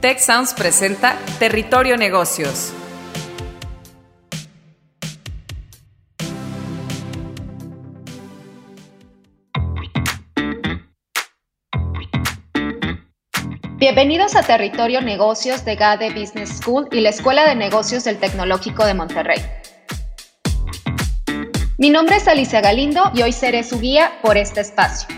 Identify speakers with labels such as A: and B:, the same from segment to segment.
A: Tech Sounds presenta Territorio Negocios.
B: Bienvenidos a Territorio Negocios de GADE Business School y la Escuela de Negocios del Tecnológico de Monterrey. Mi nombre es Alicia Galindo y hoy seré su guía por este espacio.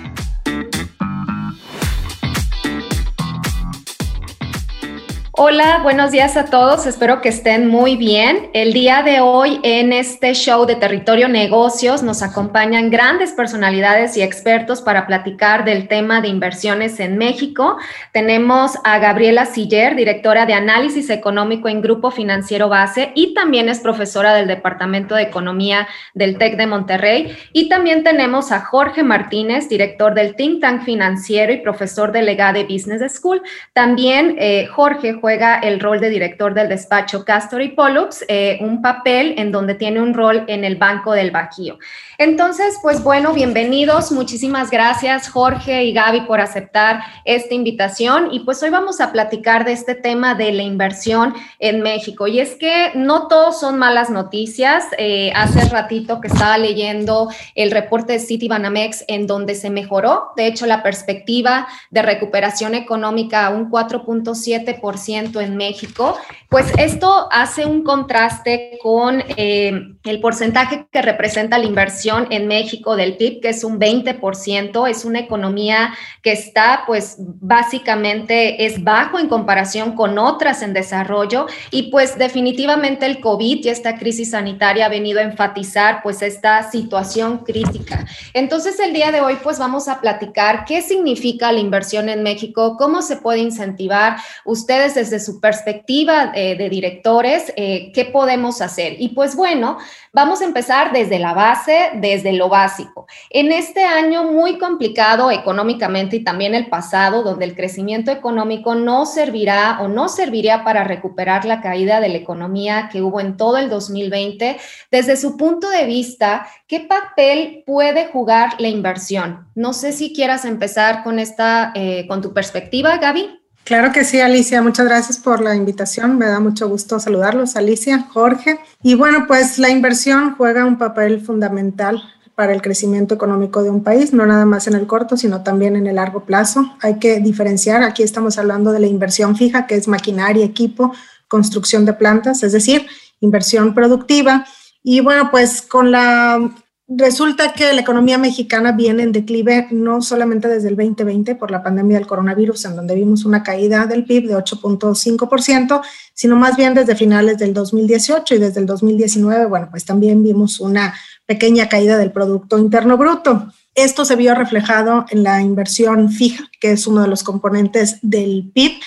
B: Hola, buenos días a todos. Espero que estén muy bien. El día de hoy en este show de Territorio Negocios nos acompañan grandes personalidades y expertos para platicar del tema de inversiones en México. Tenemos a Gabriela Siller, directora de Análisis Económico en Grupo Financiero Base y también es profesora del Departamento de Economía del TEC de Monterrey. Y también tenemos a Jorge Martínez, director del Think Tank Financiero y profesor delegado de Business School. También eh, Jorge el rol de director del despacho Castor y Pollux, eh, un papel en donde tiene un rol en el Banco del Bajío. Entonces, pues bueno, bienvenidos. Muchísimas gracias Jorge y Gaby por aceptar esta invitación. Y pues hoy vamos a platicar de este tema de la inversión en México. Y es que no todos son malas noticias. Eh, hace ratito que estaba leyendo el reporte de Citibanamex en donde se mejoró, de hecho, la perspectiva de recuperación económica a un 4.7% en México, pues esto hace un contraste con eh, el porcentaje que representa la inversión en México del PIB, que es un 20%, es una economía que está pues básicamente es bajo en comparación con otras en desarrollo y pues definitivamente el COVID y esta crisis sanitaria ha venido a enfatizar pues esta situación crítica. Entonces el día de hoy pues vamos a platicar qué significa la inversión en México, cómo se puede incentivar. Ustedes desde su perspectiva eh, de directores, eh, ¿qué podemos hacer? Y pues bueno, vamos a empezar desde la base, desde lo básico. En este año muy complicado económicamente y también el pasado, donde el crecimiento económico no servirá o no serviría para recuperar la caída de la economía que hubo en todo el 2020, desde su punto de vista, ¿qué papel puede jugar la inversión? No sé si quieras empezar con esta, eh, con tu perspectiva, Gaby.
C: Claro que sí, Alicia. Muchas gracias por la invitación. Me da mucho gusto saludarlos, Alicia, Jorge. Y bueno, pues la inversión juega un papel fundamental para el crecimiento económico de un país, no nada más en el corto, sino también en el largo plazo. Hay que diferenciar, aquí estamos hablando de la inversión fija, que es maquinaria, equipo, construcción de plantas, es decir, inversión productiva. Y bueno, pues con la Resulta que la economía mexicana viene en declive no solamente desde el 2020 por la pandemia del coronavirus, en donde vimos una caída del PIB de 8.5%, sino más bien desde finales del 2018 y desde el 2019, bueno, pues también vimos una pequeña caída del Producto Interno Bruto. Esto se vio reflejado en la inversión fija, que es uno de los componentes del PIB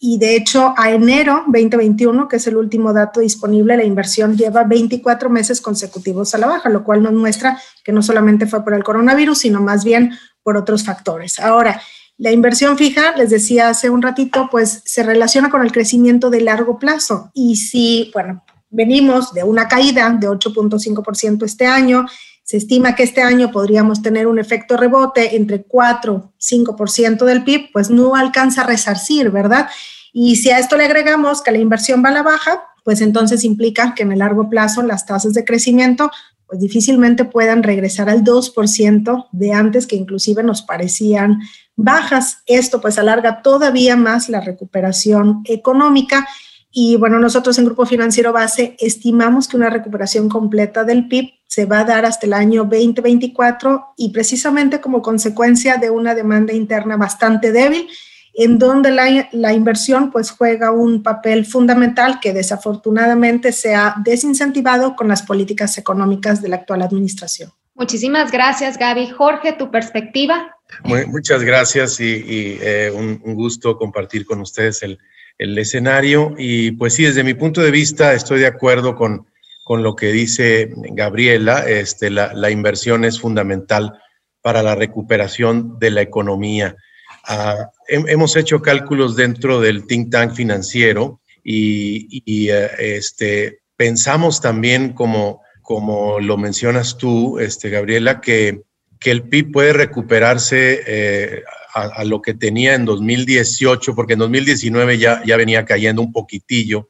C: y de hecho a enero 2021, que es el último dato disponible, la inversión lleva 24 meses consecutivos a la baja, lo cual nos muestra que no solamente fue por el coronavirus, sino más bien por otros factores. Ahora, la inversión fija, les decía hace un ratito, pues se relaciona con el crecimiento de largo plazo. Y si, bueno, venimos de una caída de 8.5% este año, se estima que este año podríamos tener un efecto rebote entre 4 5% del PIB, pues no alcanza a resarcir, ¿verdad? Y si a esto le agregamos que la inversión va a la baja, pues entonces implica que en el largo plazo las tasas de crecimiento pues difícilmente puedan regresar al 2% de antes que inclusive nos parecían bajas. Esto pues alarga todavía más la recuperación económica y bueno, nosotros en Grupo Financiero Base estimamos que una recuperación completa del PIB se va a dar hasta el año 2024 y precisamente como consecuencia de una demanda interna bastante débil, en donde la, la inversión pues juega un papel fundamental que desafortunadamente se ha desincentivado con las políticas económicas de la actual administración.
B: Muchísimas gracias, Gaby. Jorge, tu perspectiva.
D: muchas gracias y, eh, un, un gusto compartir con ustedes el, el escenario. Y pues sí, desde mi punto de vista estoy de acuerdo con, con lo que dice Gabriela. Este, la, inversión es fundamental para la recuperación de la economía. Ah, hemos hecho cálculos dentro del think tank financiero y, eh, este, pensamos también, como, como lo mencionas tú, este, Gabriela, que, que el PIB puede recuperarse eh, a, lo que tenía en 2018, porque en 2019 ya, ya venía cayendo un poquitillo,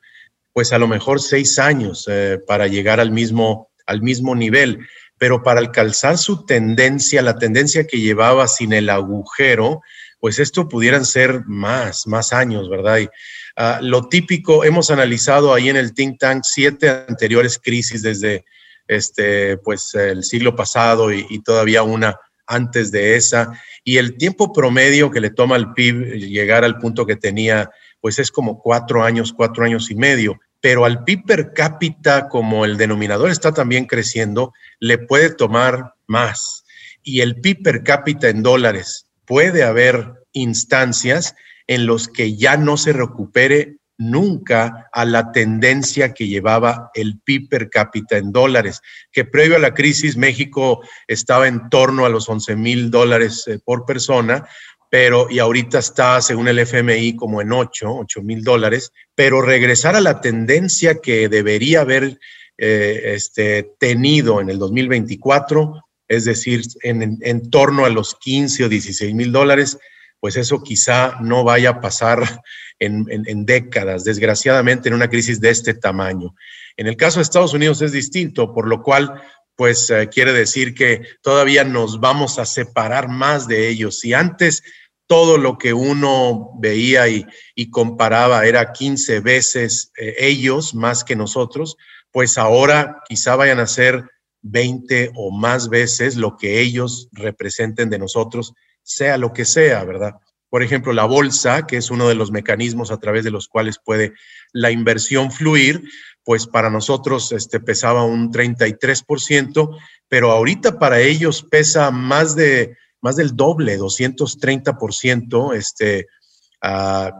D: pues a lo mejor seis años eh, para llegar al mismo, al mismo nivel. Pero para alcanzar su tendencia, la tendencia que llevaba sin el agujero, pues esto pudieran ser más, más años, ¿verdad? Y, ah, lo típico, hemos analizado ahí en el think tank siete anteriores crisis desde este, pues, el siglo pasado y, todavía una antes de esa. Y el tiempo promedio que le toma al PIB llegar al punto que tenía, pues es como cuatro años, cuatro años y medio. Pero al PIB per cápita, como el denominador está también creciendo, le puede tomar más. Y el PIB per cápita en dólares, puede haber instancias en los que ya no se recupere nunca a la tendencia que llevaba el PIB per cápita en dólares, que previo a la crisis México estaba en torno a los 11 mil dólares eh, por persona, pero y ahorita está, según el FMI, como en 8, 8 mil dólares, pero regresar a la tendencia que debería haber eh, este, tenido en el 2024, es decir, en, en torno a los 15 o 16 mil dólares, pues eso quizá no vaya a pasar en, décadas, desgraciadamente, en una crisis de este tamaño. En el caso de Estados Unidos es distinto, por lo cual, pues eh, quiere decir que todavía nos vamos a separar más de ellos. Si antes todo lo que uno veía y, comparaba era 15 veces eh, ellos más que nosotros, pues ahora quizá vayan a ser 20 o más veces lo que ellos representen de nosotros, sea lo que sea, ¿verdad? Por ejemplo, la bolsa, que es uno de los mecanismos a través de los cuales puede la inversión fluir, pues para nosotros este, pesaba un 33%, pero ahorita para ellos pesa más, de, más del doble, 230%, este,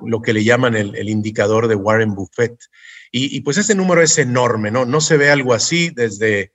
D: lo que le llaman el, indicador de Warren Buffett. Y, y, pues ese número es enorme, ¿no? No se ve algo así desde,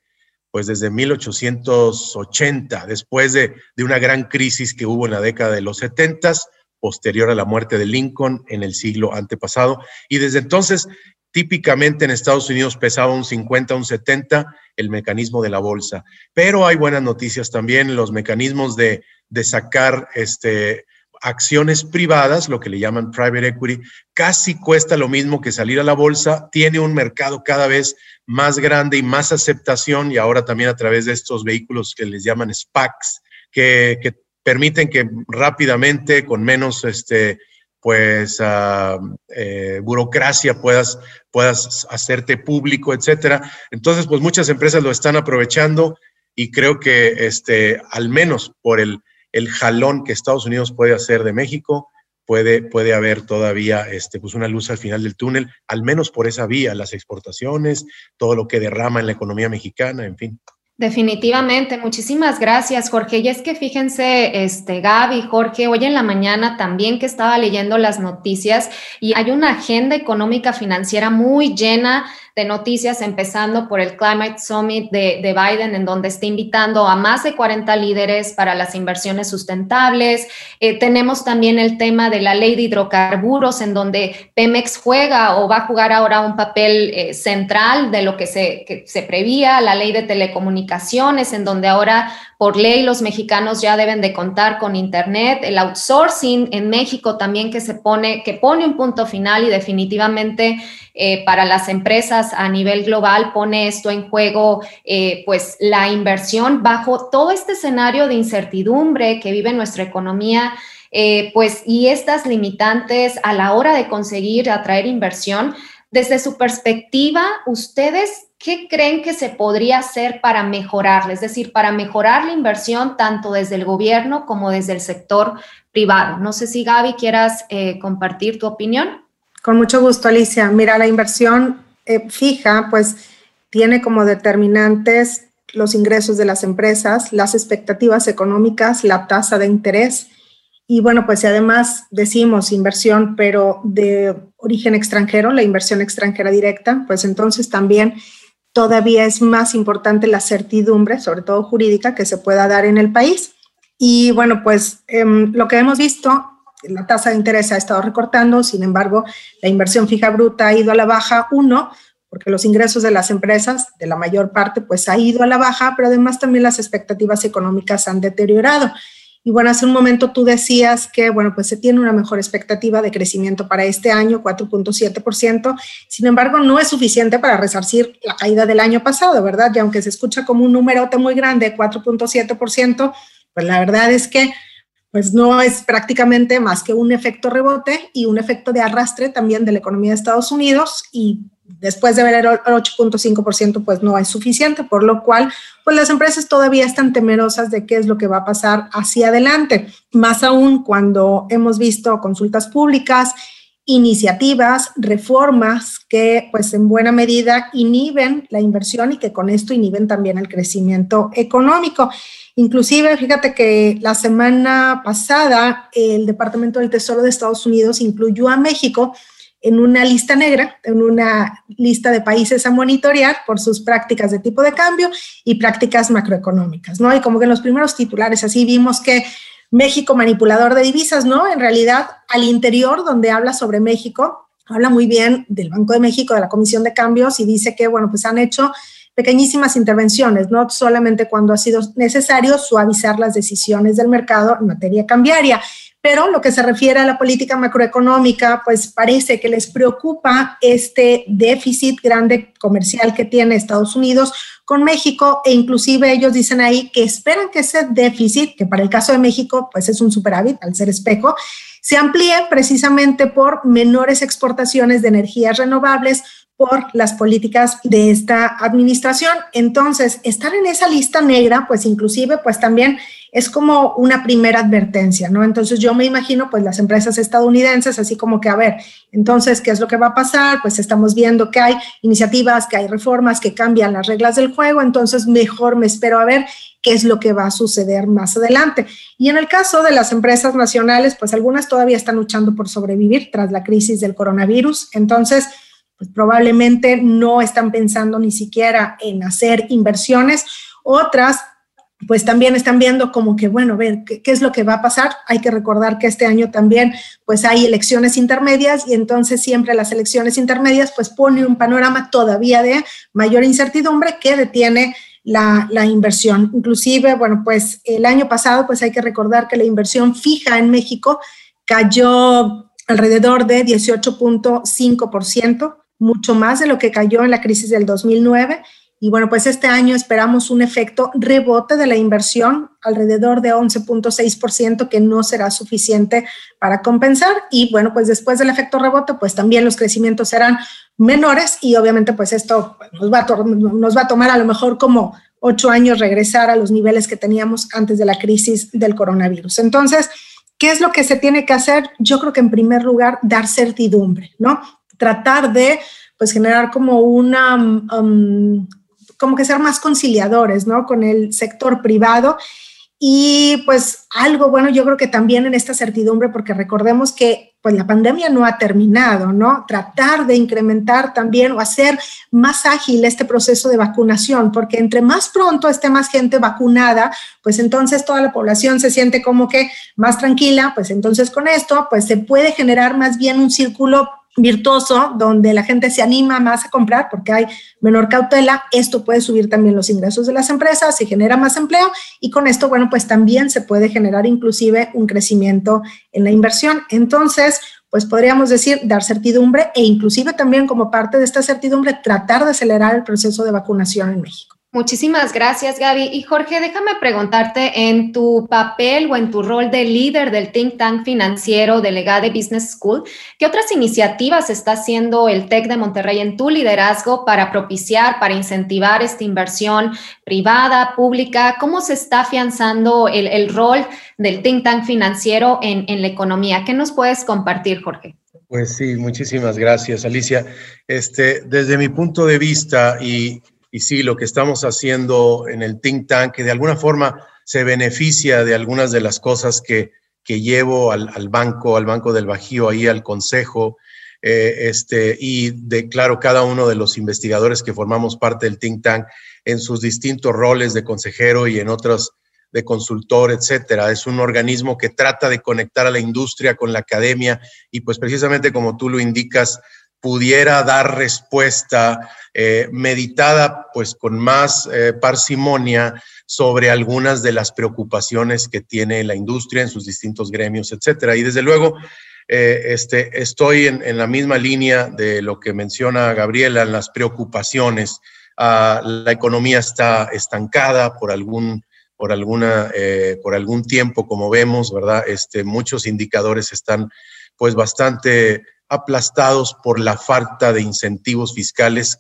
D: pues desde 1880, después de, de una gran crisis que hubo en la década de los 70 posterior a la muerte de Lincoln en el siglo antepasado. Y desde entonces, típicamente en Estados Unidos pesaba un 50, un 70 el mecanismo de la bolsa. Pero hay buenas noticias también, los mecanismos de, de sacar este, acciones privadas, lo que le llaman private equity, casi cuesta lo mismo que salir a la bolsa, tiene un mercado cada vez más grande y más aceptación y ahora también a través de estos vehículos que les llaman SPACs, que, permiten que rápidamente, con menos este, pues, uh, eh, burocracia, puedas, puedas hacerte público, etcétera. Entonces, pues muchas empresas lo están aprovechando y creo que este, al menos por el, el jalón que Estados Unidos puede hacer de México, puede, puede haber todavía este, pues una luz al final del túnel, al menos por esa vía, las exportaciones, todo lo que derrama en la economía mexicana, en fin.
B: Definitivamente, muchísimas gracias, Jorge. Y es que fíjense, este Gaby, Jorge, hoy en la mañana también que estaba leyendo las noticias y hay una agenda económica financiera muy llena de noticias, empezando por el Climate Summit de, Biden, en donde está invitando a más de 40 líderes para las inversiones sustentables. Eh, tenemos también el tema de la ley de hidrocarburos, en donde Pemex juega o va a jugar ahora un papel eh, central de lo que se, se prevía, la ley de telecomunicaciones, en donde ahora por ley los mexicanos ya deben de contar con internet, el outsourcing en México también que se pone, que pone un punto final y definitivamente eh, para las empresas a nivel global pone esto en juego, eh, pues la inversión bajo todo este escenario de incertidumbre que vive nuestra economía. Eh, pues y estas limitantes a la hora de conseguir atraer inversión, desde su perspectiva, ustedes ¿qué creen que se podría hacer para mejorarla? Es decir, para mejorar la inversión tanto desde el gobierno como desde el sector privado. No sé si Gaby quieras eh, compartir tu opinión.
C: Con mucho gusto, Alicia. Mira, la inversión eh, fija, pues tiene como determinantes los ingresos de las empresas, las expectativas económicas, la tasa de interés. Y bueno, pues si además decimos inversión, pero de origen extranjero, la inversión extranjera directa, pues entonces también todavía es más importante la certidumbre, sobre todo jurídica, que se pueda dar en el país. Y bueno, pues em, lo que hemos visto, la tasa de interés ha estado recortando, sin embargo, la inversión fija bruta ha ido a la baja, uno, porque los ingresos de las empresas, de la mayor parte, pues ha ido a la baja, pero además también las expectativas económicas han deteriorado. Y bueno, hace un momento tú decías que, bueno, pues se tiene una mejor expectativa de crecimiento para este año, 4.7%. Sin embargo, no es suficiente para resarcir la caída del año pasado, ¿verdad? Y aunque se escucha como un numerote muy grande, 4.7%, pues la verdad es que pues no es prácticamente más que un efecto rebote y un efecto de arrastre también de la economía de Estados Unidos y después de ver el 8.5% pues no es suficiente, por lo cual pues las empresas todavía están temerosas de qué es lo que va a pasar hacia adelante, más aún cuando hemos visto consultas públicas, iniciativas, reformas que pues en buena medida inhiben la inversión y que con esto inhiben también el crecimiento económico. Inclusive, fíjate que la semana pasada el Departamento del Tesoro de Estados Unidos incluyó a México en una lista negra, en una lista de países a monitorear por sus prácticas de tipo de cambio y prácticas macroeconómicas, ¿no? Y como que en los primeros titulares así vimos que México manipulador de divisas, ¿no? En realidad, al interior donde habla sobre México, habla muy bien del Banco de México, de la Comisión de Cambios y dice que, bueno, pues han hecho pequeñísimas intervenciones, no solamente cuando ha sido necesario suavizar las decisiones del mercado en materia cambiaria. Pero lo que se refiere a la política macroeconómica, pues parece que les preocupa este déficit grande comercial que tiene Estados Unidos con México e inclusive ellos dicen ahí que esperan que ese déficit, que para el caso de México pues es un superávit al ser espejo, se amplíe precisamente por menores exportaciones de energías renovables, por las políticas de esta administración. Entonces, estar en esa lista negra, pues inclusive, pues también es como una primera advertencia, ¿no? Entonces yo me imagino, pues las empresas estadounidenses, así como que, a ver, entonces, ¿qué es lo que va a pasar? Pues estamos viendo que hay iniciativas, que hay reformas que cambian las reglas del juego, entonces mejor me espero a ver qué es lo que va a suceder más adelante. Y en el caso de las empresas nacionales, pues algunas todavía están luchando por sobrevivir tras la crisis del coronavirus, entonces pues probablemente no están pensando ni siquiera en hacer inversiones. Otras pues también están viendo como que, bueno, ver ¿qué, es lo que va a pasar. Hay que recordar que este año también, pues hay elecciones intermedias y entonces siempre las elecciones intermedias, pues pone un panorama todavía de mayor incertidumbre que detiene la, la, inversión. Inclusive, bueno, pues el año pasado, pues hay que recordar que la inversión fija en México cayó alrededor de 18.5% mucho más de lo que cayó en la crisis del 2009. Y bueno, pues este año esperamos un efecto rebote de la inversión alrededor de 11.6% que no será suficiente para compensar. Y bueno, pues después del efecto rebote, pues también los crecimientos serán menores y obviamente pues esto nos va a, tomar a lo mejor como ocho años regresar a los niveles que teníamos antes de la crisis del coronavirus. Entonces, ¿qué es lo que se tiene que hacer? Yo creo que en primer lugar, dar certidumbre, ¿no? tratar de pues generar como una, um, como que ser más conciliadores, ¿no? Con el sector privado. Y pues algo bueno, yo creo que también en esta certidumbre, porque recordemos que pues la pandemia no ha terminado, ¿no? Tratar de incrementar también o hacer más ágil este proceso de vacunación, porque entre más pronto esté más gente vacunada, pues entonces toda la población se siente como que más tranquila, pues entonces con esto, pues se puede generar más bien un círculo virtuoso donde la gente se anima más a comprar porque hay menor cautela, esto puede subir también los ingresos de las empresas, se genera más empleo y con esto, bueno, pues también se puede generar inclusive un crecimiento en la inversión. Entonces, pues podríamos decir dar certidumbre e inclusive también como parte de esta certidumbre tratar de acelerar el proceso de vacunación en México.
B: Muchísimas gracias, Gaby. Y Jorge, déjame preguntarte en tu papel o en tu rol de líder del think tank financiero delegado de Business School, ¿qué otras iniciativas está haciendo el TEC de Monterrey en tu liderazgo para propiciar, para incentivar esta inversión privada, pública? ¿Cómo se está afianzando el, rol del think tank financiero en, en la economía? ¿Qué nos puedes compartir, Jorge?
D: Pues sí, muchísimas gracias, Alicia. Este, desde mi punto de vista y y sí, lo que estamos haciendo en el think tank, que de alguna forma se beneficia de algunas de las cosas que, que llevo al, banco, al Banco del Bajío, ahí al Consejo, eh, este, y de, claro, cada uno de los investigadores que formamos parte del think tank en sus distintos roles de consejero y en otros de consultor, etcétera. Es un organismo que trata de conectar a la industria con la academia y pues precisamente como tú lo indicas, pudiera dar respuesta eh, meditada pues con más eh, parsimonia sobre algunas de las preocupaciones que tiene la industria en sus distintos gremios, etcétera. Y desde luego, eh, este, estoy en, la misma línea de lo que menciona Gabriela, las preocupaciones. Ah, la economía está estancada por algún, por, alguna, por algún tiempo, como vemos, ¿verdad? Este, muchos indicadores están pues bastante aplastados por la falta de incentivos fiscales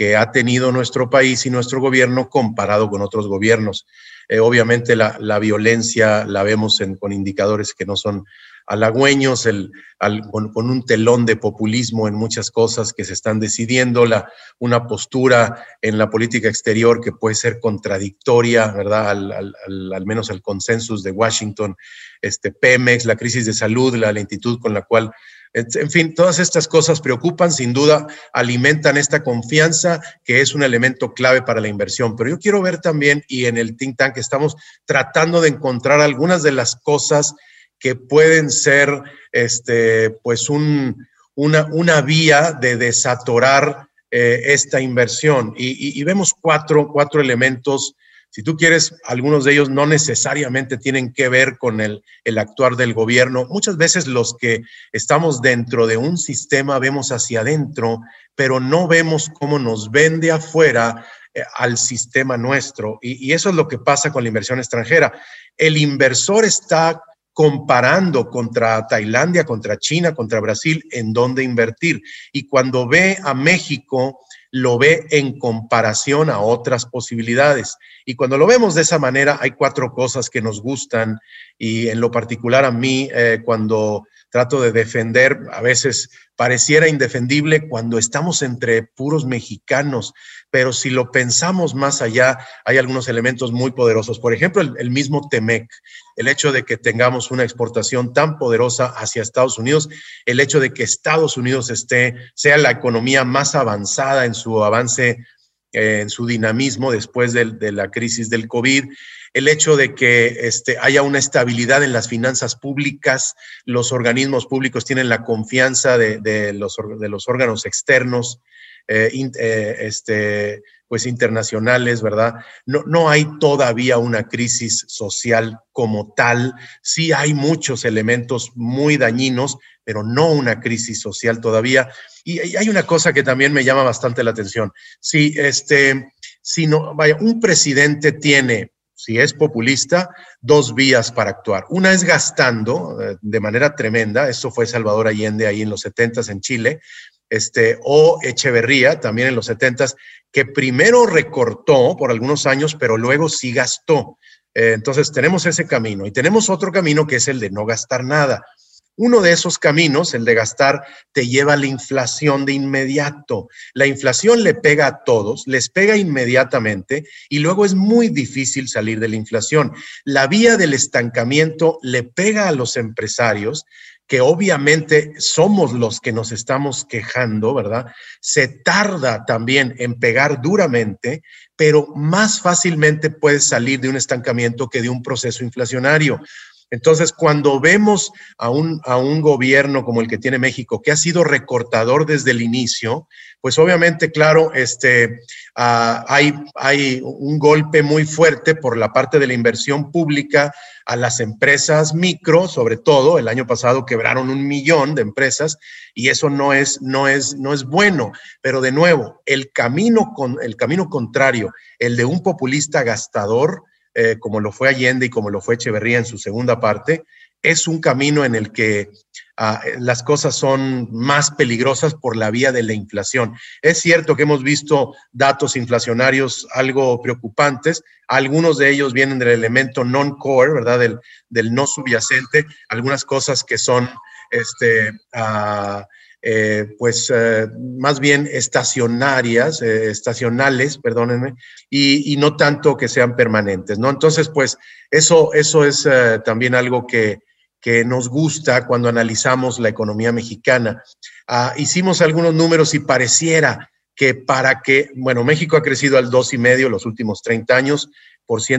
D: que ha tenido nuestro país y nuestro gobierno comparado con otros gobiernos. Eh, obviamente la, violencia la vemos con indicadores que no son halagüeños, el, con, un telón de populismo en muchas cosas que se están decidiendo, la, una postura en la política exterior que puede ser contradictoria, ¿verdad? Al, menos al consenso de Washington, este Pemex, la crisis de salud, la lentitud con la cual en fin, todas estas cosas preocupan, sin duda, alimentan esta confianza que es un elemento clave para la inversión. Pero yo quiero ver también, y en el think tank estamos tratando de encontrar algunas de las cosas que pueden ser, este, pues, un, una, vía de desatorar eh, esta inversión. Y, vemos cuatro, cuatro elementos si tú quieres, algunos de ellos no necesariamente tienen que ver con el, actuar del gobierno. Muchas veces los que estamos dentro de un sistema vemos hacia adentro, pero no vemos cómo nos vende afuera eh, al sistema nuestro. Y eso es lo que pasa con la inversión extranjera. El inversor está comparando contra Tailandia, contra China, contra Brasil, en dónde invertir. Y cuando ve a México, lo ve en comparación a otras posibilidades. Y cuando lo vemos de esa manera, hay cuatro cosas que nos gustan y en lo particular a mí, eh, cuando trato de defender, a veces pareciera indefendible cuando estamos entre puros mexicanos, pero si lo pensamos más allá, hay algunos elementos muy poderosos. Por ejemplo, el, mismo TEMEC, el hecho de que tengamos una exportación tan poderosa hacia Estados Unidos, el hecho de que Estados Unidos esté, sea la economía más avanzada en su avance, eh, en su dinamismo después de, la crisis del COVID, el hecho de que este, haya una estabilidad en las finanzas públicas, los organismos públicos tienen la confianza de, los, de los órganos externos, eh, eh, este, pues internacionales, ¿verdad? No, no hay todavía una crisis social como tal. Sí hay muchos elementos muy dañinos, pero no una crisis social todavía. Y hay una cosa que también me llama bastante la atención. Si, este, si no, vaya, un presidente tiene si es populista, dos vías para actuar. Una es gastando eh, de manera tremenda, esto fue Salvador Allende ahí en los 70 en Chile, este, o Echeverría, también en los 70 que primero recortó por algunos años, pero luego sí gastó. Eh, entonces tenemos ese camino y tenemos otro camino que es el de no gastar nada. Uno de esos caminos, el de gastar, te lleva a la inflación de inmediato. La inflación le pega a todos, les pega inmediatamente y luego es muy difícil salir de la inflación. La vía del estancamiento le pega a los empresarios que obviamente somos los que nos estamos quejando, ¿verdad? Se tarda también en pegar duramente, pero más fácilmente puedes salir de un estancamiento que de un proceso inflacionario. Entonces, cuando vemos a un, a un gobierno como el que tiene México, que ha sido recortador desde el inicio, pues obviamente, claro, este, ah, hay, hay un golpe muy fuerte por la parte de la inversión pública a las empresas micro, sobre todo, el año pasado quebraron un millón de empresas y eso no es, no es, no es bueno. Pero de nuevo, el camino, con, el camino contrario, el de un populista gastador, eh, como lo fue Allende y como lo fue Echeverría en su segunda parte, es un camino en el que ah, las cosas son más peligrosas por la vía de la inflación. Es cierto que hemos visto datos inflacionarios algo preocupantes, algunos de ellos vienen del elemento non-core, ¿verdad? Del, del, no subyacente, algunas cosas que son este, ah, eh, pues eh, más bien estacionarias, eh, estacionales, perdónenme, y, no tanto que sean permanentes, ¿no? Entonces, pues eso, eso es también algo que, que nos gusta cuando analizamos la economía mexicana. Ah, hicimos algunos números y pareciera que para que, bueno, México ha crecido al dos y medio los últimos 30 años,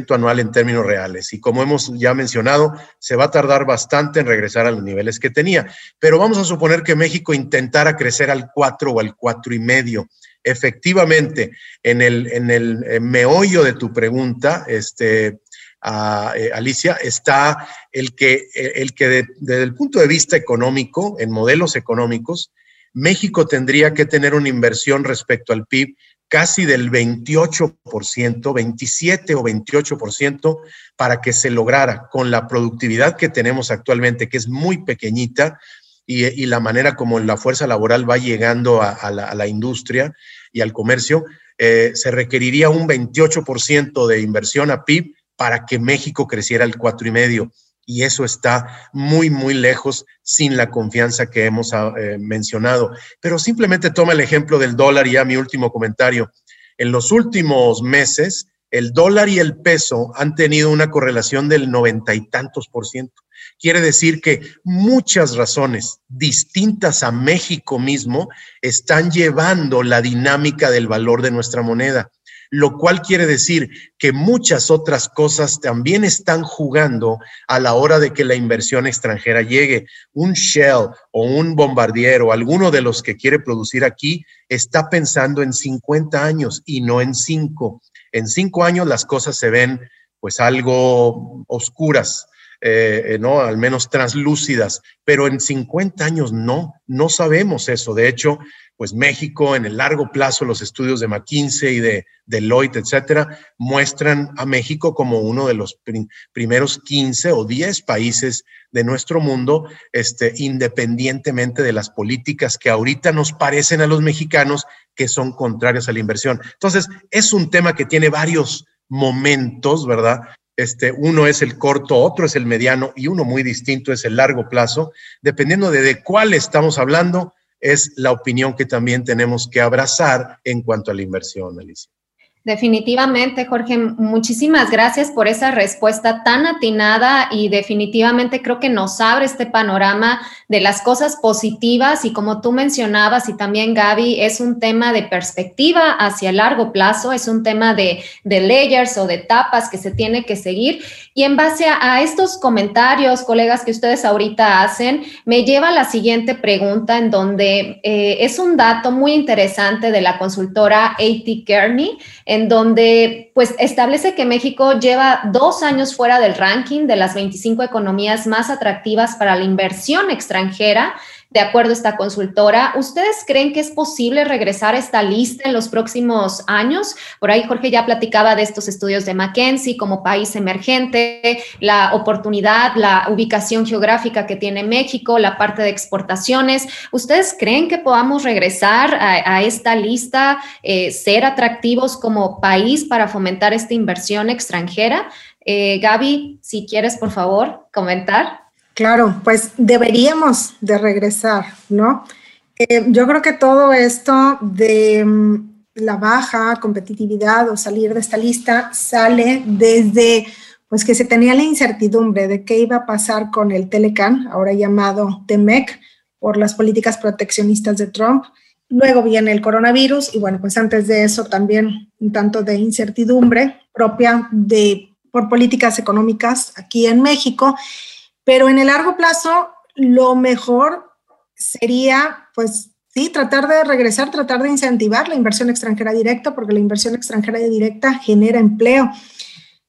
D: anual en términos reales. Y como hemos ya mencionado, se va a tardar bastante en regresar a los niveles que tenía. Pero vamos a suponer que México intentara crecer al 4 o al 4,5. Efectivamente, en el, en el meollo de tu pregunta, este, eh, Alicia, está el que, el que desde el punto de vista económico, en modelos económicos, México tendría que tener una inversión respecto al PIB casi del 28%, 27 o 28%, para que se lograra con la productividad que tenemos actualmente, que es muy pequeñita, y, la manera como la fuerza laboral va llegando a, la, industria y al comercio, eh, se requeriría un 28% de inversión a PIB para que México creciera al cuatro y eso está muy, muy lejos sin la confianza que hemos ah, eh, mencionado. Pero simplemente toma el ejemplo del dólar y ya mi último comentario. En los últimos meses, el dólar y el peso han tenido una correlación del noventa y tantos por ciento. Quiere decir que muchas razones distintas a México mismo están llevando la dinámica del valor de nuestra moneda lo cual quiere decir que muchas otras cosas también están jugando a la hora de que la inversión extranjera llegue. Un Shell o un Bombardier o alguno de los que quiere producir aquí está pensando en 50 años y no en 5. En 5 años las cosas se ven pues algo oscuras, eh, ¿no? Al menos translúcidas, pero en 50 años no, no sabemos eso. De hecho, pues México en el largo plazo, los estudios de McKinsey y de Deloitte, etcétera, muestran a México como uno de los primeros 15 o 10 países de nuestro mundo, este, independientemente de las políticas que ahorita nos parecen a los mexicanos que son contrarias a la inversión. Entonces, es un tema que tiene varios momentos, ¿verdad? Este, uno es el corto, otro es el mediano y uno muy distinto es el largo plazo, dependiendo de, de cuál estamos hablando es la opinión que también tenemos que abrazar en cuanto a la inversión, Alicia.
B: Definitivamente, Jorge, muchísimas gracias por esa respuesta tan atinada y definitivamente creo que nos abre este panorama de las cosas positivas y como tú mencionabas y también Gaby, es un tema de perspectiva hacia largo plazo, es un tema de, de layers o de etapas que se tiene que seguir y en base a, estos comentarios, colegas, que ustedes ahorita hacen, me lleva a la siguiente pregunta en donde eh, es un dato muy interesante de la consultora A.T. Kearney en donde pues establece que México lleva dos años fuera del ranking de las 25 economías más atractivas para la inversión extranjera de acuerdo a esta consultora. ¿Ustedes creen que es posible regresar a esta lista en los próximos años? Por ahí Jorge ya platicaba de estos estudios de McKinsey como país emergente, la oportunidad, la ubicación geográfica que tiene México, la parte de exportaciones. ¿Ustedes creen que podamos regresar a, esta lista, eh, ser atractivos como país para fomentar esta inversión extranjera? Eh, Gaby, si quieres, por favor, comentar.
C: Claro, pues deberíamos de regresar, ¿no? Eh, yo creo que todo esto de mm, la baja competitividad o salir de esta lista sale desde pues que se tenía la incertidumbre de qué iba a pasar con el Telecan, ahora llamado TEMEC, por las políticas proteccionistas de Trump. Luego viene el coronavirus y bueno, pues antes de eso también un tanto de incertidumbre propia de por políticas económicas aquí en México pero en el largo plazo, lo mejor sería, pues sí, tratar de regresar, tratar de incentivar la inversión extranjera directa, porque la inversión extranjera directa genera empleo.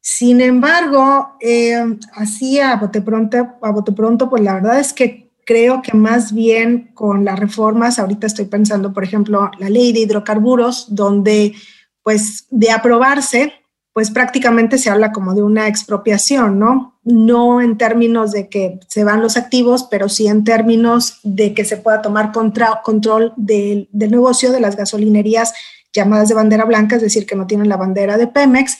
C: Sin embargo, eh, así a bote, pronto, a bote pronto, pues la verdad es que creo que más bien con las reformas, ahorita estoy pensando, por ejemplo, la ley de hidrocarburos, donde pues de aprobarse, pues prácticamente se habla como de una expropiación, ¿no? No en términos de que se van los activos, pero sí en términos de que se pueda tomar control del, negocio de las gasolinerías llamadas de bandera blanca, es decir, que no tienen la bandera de Pemex.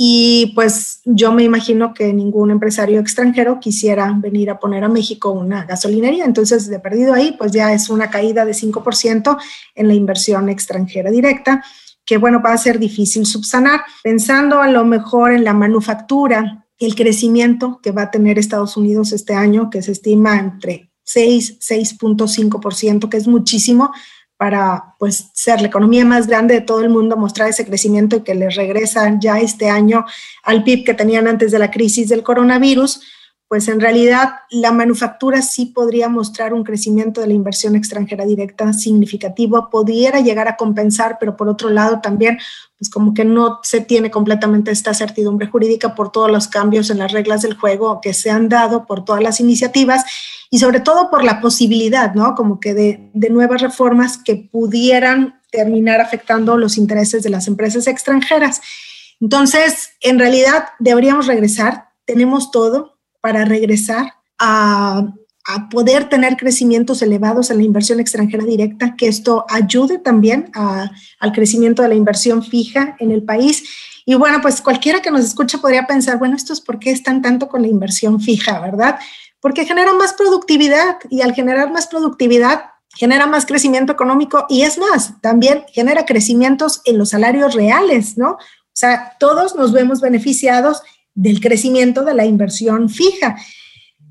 C: Y pues yo me imagino que ningún empresario extranjero quisiera venir a poner a México una gasolinería. Entonces, de perdido ahí, pues ya es una caída de 5% en la inversión extranjera directa que bueno, va a ser difícil subsanar. Pensando a lo mejor en la manufactura, el crecimiento que va a tener Estados Unidos este año, que se estima entre 6, 6.5%, que es muchísimo, para pues ser la economía más grande de todo el mundo, mostrar ese crecimiento que les regresa ya este año al PIB que tenían antes de la crisis del coronavirus, pues en realidad la manufactura sí podría mostrar un crecimiento de la inversión extranjera directa significativo, pudiera llegar a compensar, pero por otro lado también, pues como que no se tiene completamente esta certidumbre jurídica por todos los cambios en las reglas del juego que se han dado, por todas las iniciativas y sobre todo por la posibilidad, ¿no? Como que de, de nuevas reformas que pudieran terminar afectando los intereses de las empresas extranjeras. Entonces, en realidad deberíamos regresar, tenemos todo, para regresar a, poder tener crecimientos elevados en la inversión extranjera directa, que esto ayude también al crecimiento de la inversión fija en el país. Y bueno, pues cualquiera que nos escucha podría pensar, bueno, esto es por qué están tanto con la inversión fija, ¿verdad? Porque genera más productividad y al generar más productividad genera más crecimiento económico y es más, también genera crecimientos en los salarios reales, ¿no? O sea, todos nos vemos beneficiados del crecimiento de la inversión fija.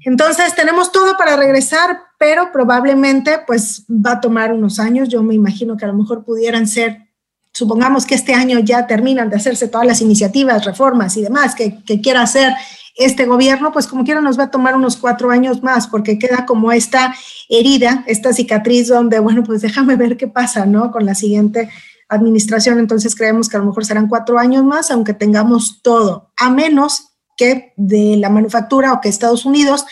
C: Entonces, tenemos todo para regresar, pero probablemente pues va a tomar unos años. Yo me imagino que a lo mejor pudieran ser, supongamos que este año ya terminan de hacerse todas las iniciativas, reformas y demás que, quiera hacer este gobierno, pues como quiera nos va a tomar unos cuatro años más, porque queda como esta herida, esta cicatriz donde, bueno, pues déjame ver qué pasa, ¿no? Con la siguiente administración, entonces creemos que a lo mejor serán cuatro años más, aunque tengamos todo, a menos que de la manufactura o que Estados Unidos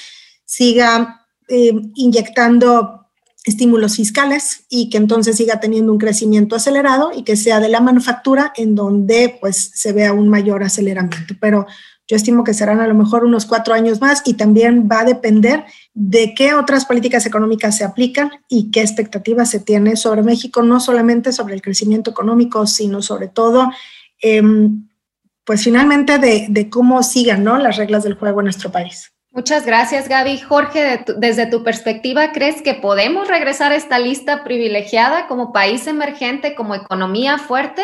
C: siga eh, inyectando estímulos fiscales y que entonces siga teniendo un crecimiento acelerado y que sea de la manufactura en donde pues se vea un mayor aceleramiento. Pero yo estimo que serán a lo mejor unos cuatro años más y también va a depender de qué otras políticas económicas se aplican y qué expectativas se tiene sobre México, no solamente sobre el crecimiento económico, sino sobre todo, em, pues finalmente de, cómo sigan ¿no? las reglas del juego en nuestro país.
B: Muchas gracias, Gaby. Jorge, desde tu perspectiva, ¿crees que podemos regresar a esta lista privilegiada como país emergente, como economía fuerte?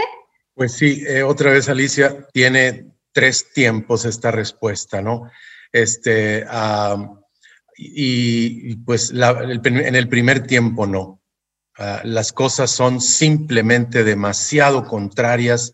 D: Pues sí, eh, otra vez Alicia tiene tres tiempos esta respuesta, ¿no? Este, y, pues en el primer tiempo no. Ah, las cosas son simplemente demasiado contrarias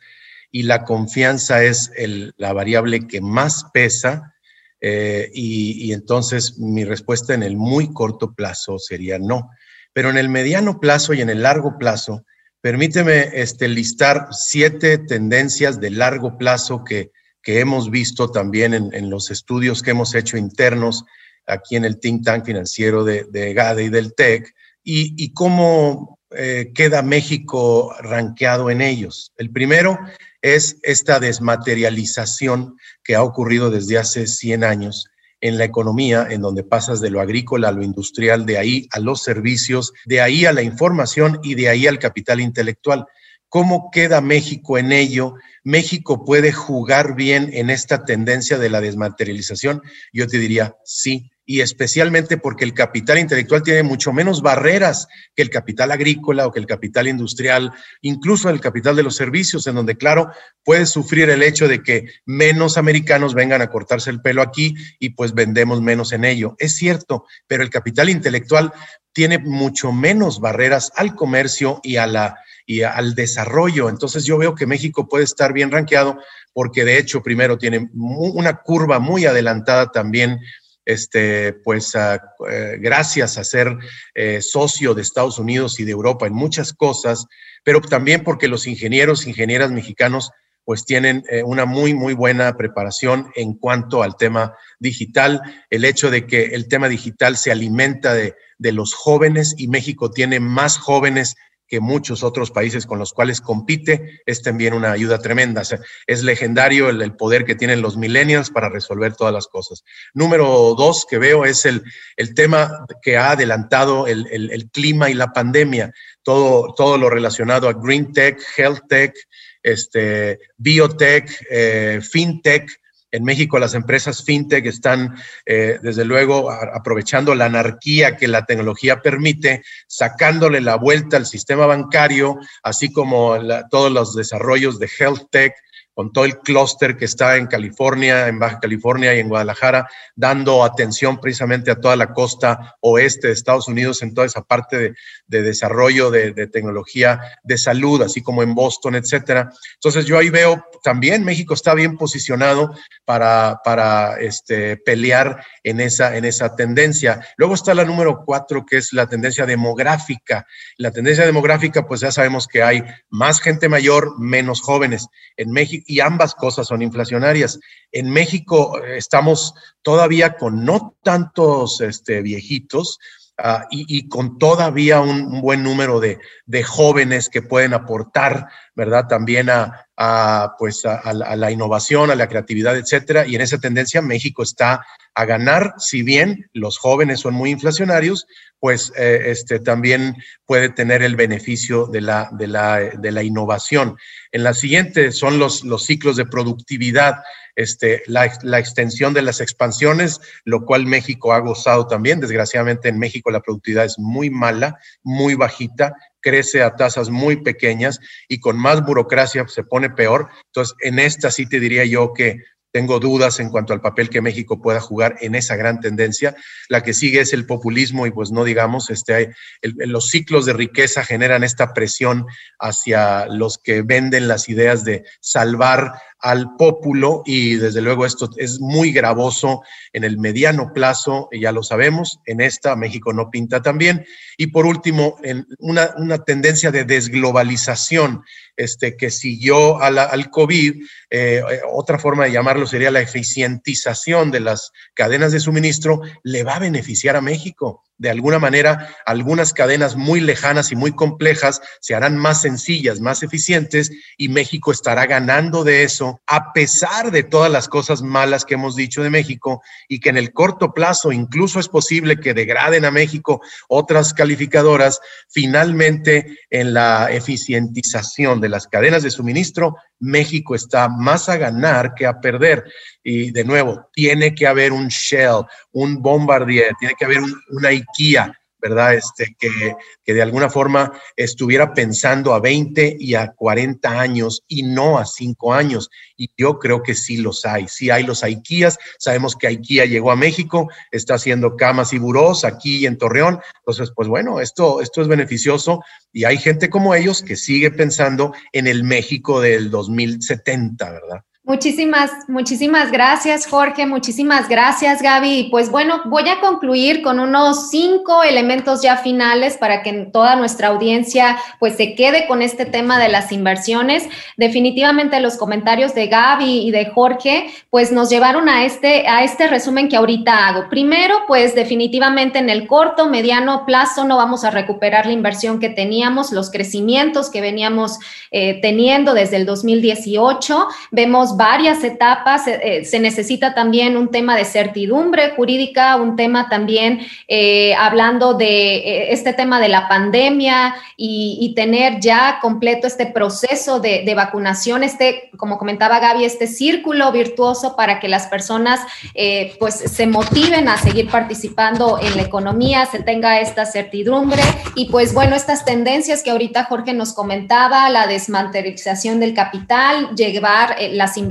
D: y la confianza es la variable que más pesa. Eh, y, y, entonces mi respuesta en el muy corto plazo sería no. Pero en el mediano plazo y en el largo plazo, permíteme este, listar siete tendencias de largo plazo que, que hemos visto también en, los estudios que hemos hecho internos aquí en el think tank financiero de, de GADE y del TEC, y, cómo eh, queda México rankeado en ellos. El primero es esta desmaterialización que ha ocurrido desde hace 100 años en la economía, en donde pasas de lo agrícola a lo industrial, de ahí a los servicios, de ahí a la información y de ahí al capital intelectual. ¿Cómo queda México en ello? ¿México puede jugar bien en esta tendencia de la desmaterialización? Yo te diría sí, y especialmente porque el capital intelectual tiene mucho menos barreras que el capital agrícola o que el capital industrial, incluso el capital de los servicios, en donde, claro, puede sufrir el hecho de que menos americanos vengan a cortarse el pelo aquí y pues vendemos menos en ello. Es cierto, pero el capital intelectual tiene mucho menos barreras al comercio y a la y al desarrollo. Entonces yo veo que México puede estar bien rankeado porque de hecho primero tiene una curva muy adelantada también este, pues eh, gracias a ser eh, socio de Estados Unidos y de Europa en muchas cosas, pero también porque los ingenieros, ingenieras mexicanos, pues tienen eh, una muy, muy buena preparación en cuanto al tema digital, el hecho de que el tema digital se alimenta de, de los jóvenes y México tiene más jóvenes que muchos otros países con los cuales compite, es también una ayuda tremenda. es legendario el, poder que tienen los millennials para resolver todas las cosas. Número dos que veo es el, el tema que ha adelantado el, el, clima y la pandemia, todo, todo lo relacionado a Green Tech, Health Tech, este, Biotech, eh, FinTech, en México las empresas fintech están, eh, desde luego, aprovechando la anarquía que la tecnología permite, sacándole la vuelta al sistema bancario, así como todos los desarrollos de health tech, con todo el clúster que está en California, en Baja California y en Guadalajara, dando atención precisamente a toda la costa oeste de Estados Unidos, en toda esa parte de, desarrollo de, tecnología de salud, así como en Boston, etcétera. Entonces yo ahí veo también México está bien posicionado para, para este, pelear en esa, en esa tendencia. Luego está la número cuatro, que es la tendencia demográfica. La tendencia demográfica, pues ya sabemos que hay más gente mayor, menos jóvenes en México y ambas cosas son inflacionarias. En México eh, estamos todavía con no tantos este, viejitos, ah, y, con todavía un, buen número de, jóvenes que pueden aportar, ¿verdad? También a, pues a, la innovación, a la creatividad, etcétera. Y en esa tendencia México está a ganar, si bien los jóvenes son muy inflacionarios, pues eh, este, también puede tener el beneficio de la, de la, de la innovación. En la siguiente son los, los ciclos de productividad, este, la, la, extensión de las expansiones, lo cual México ha gozado también. Desgraciadamente en México la productividad es muy mala, muy bajita, crece a tasas muy pequeñas y con más burocracia se pone peor. Entonces, en esta sí te diría yo que tengo dudas en cuanto al papel que México pueda jugar en esa gran tendencia. La que sigue es el populismo y pues no digamos, este, los ciclos de riqueza generan esta presión hacia los que venden las ideas de salvar al pópulo y desde luego esto es muy gravoso en el mediano plazo, ya lo sabemos, en esta México no pinta tan bien. Y por último, en una, una tendencia de desglobalización este, que siguió al COVID, eh, otra forma de llamarlo sería la eficientización de las cadenas de suministro, le va a beneficiar a México de alguna manera algunas cadenas muy lejanas y muy complejas se harán más sencillas, más eficientes y México estará ganando de eso a pesar de todas las cosas malas que hemos dicho de México y que en el corto plazo incluso es posible que degraden a México otras calificadoras, finalmente en la eficientización de las cadenas de suministro, México está más a ganar que a perder. Y de nuevo, tiene que haber un Shell, un Bombardier, tiene que haber una IKEA, ¿verdad? Este, que, que, de alguna forma estuviera pensando a 20 y a 40 años y no a 5 años. Y yo creo que sí los hay, sí hay los IKEAs. Sabemos que IKEA llegó a México, está haciendo camas y burós aquí en Torreón. Entonces, pues bueno, esto, esto es beneficioso y hay gente como ellos que sigue pensando en el México del 2070, ¿verdad?
B: Muchísimas, muchísimas gracias, Jorge. Muchísimas gracias, Gaby. Pues bueno, voy a concluir con unos cinco elementos ya finales para que toda nuestra audiencia pues se quede con este tema de las inversiones. Definitivamente los comentarios de Gaby y de Jorge pues nos llevaron a este, a este resumen que ahorita hago. Primero, pues definitivamente en el corto, mediano plazo no vamos a recuperar la inversión que teníamos, los crecimientos que veníamos eh, teniendo desde el 2018. Vemos varias etapas. Eh, eh, se necesita también un tema de certidumbre jurídica, un tema también eh, hablando de este tema de la pandemia y, tener ya completo este proceso de, vacunación, este, como comentaba Gaby, este círculo virtuoso para que las personas pues se motiven a seguir participando en la economía, se tenga esta certidumbre y pues bueno, estas tendencias que ahorita Jorge nos comentaba, la desmantelización del capital, llevar las inversiones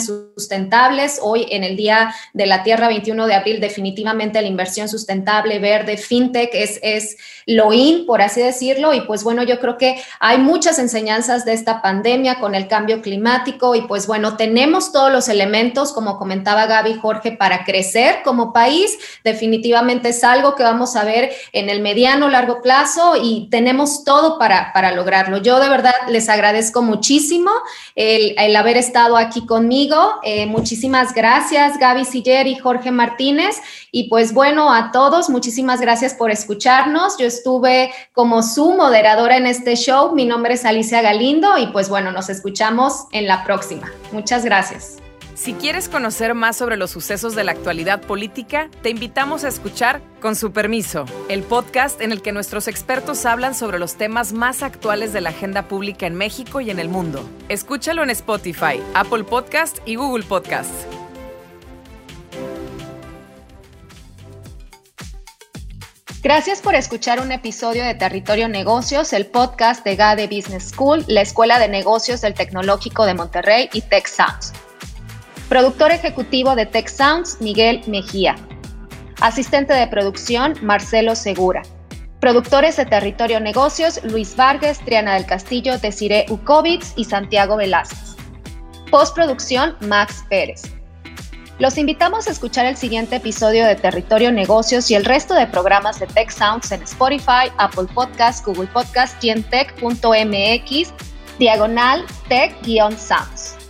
B: sustentables. Hoy, en el Día de la Tierra, 21 de abril, definitivamente la inversión sustentable, verde, fintech es, es lo in, por así decirlo. Y pues bueno, yo creo que hay muchas enseñanzas de esta pandemia con el cambio climático y pues bueno, tenemos todos los elementos, como comentaba Gaby Jorge, para crecer como país. Definitivamente es algo que vamos a ver en el mediano, largo plazo y tenemos todo para, para lograrlo. Yo de verdad les agradezco muchísimo el, el haber estado aquí conmigo. Eh, muchísimas gracias, Gaby Siller y Jorge Martínez. Y pues bueno, a todos, muchísimas gracias por escucharnos. Yo estuve como su moderadora en este show. Mi nombre es Alicia Galindo y pues bueno, nos escuchamos en la próxima. Muchas gracias.
A: Si quieres conocer más sobre los sucesos de la actualidad política, te invitamos a escuchar Con su permiso, el podcast en el que nuestros expertos hablan sobre los temas más actuales de la agenda pública en México y en el mundo. Escúchalo en Spotify, Apple Podcast y Google Podcast.
B: Gracias por escuchar un episodio de Territorio Negocios, el podcast de GADE Business School, la Escuela de Negocios del Tecnológico de Monterrey y Tech Sounds. Productor ejecutivo de Tech Sounds, Miguel Mejía. Asistente de producción, Marcelo Segura. Productores de Territorio Negocios, Luis Vargas, Triana del Castillo, Desiree Ukovitz y Santiago Velázquez. Postproducción, Max Pérez. Los invitamos a escuchar el siguiente episodio de Territorio Negocios y el resto de programas de Tech Sounds en Spotify, Apple Podcasts, Google Podcasts y en tech.mx, diagonal tech-sounds.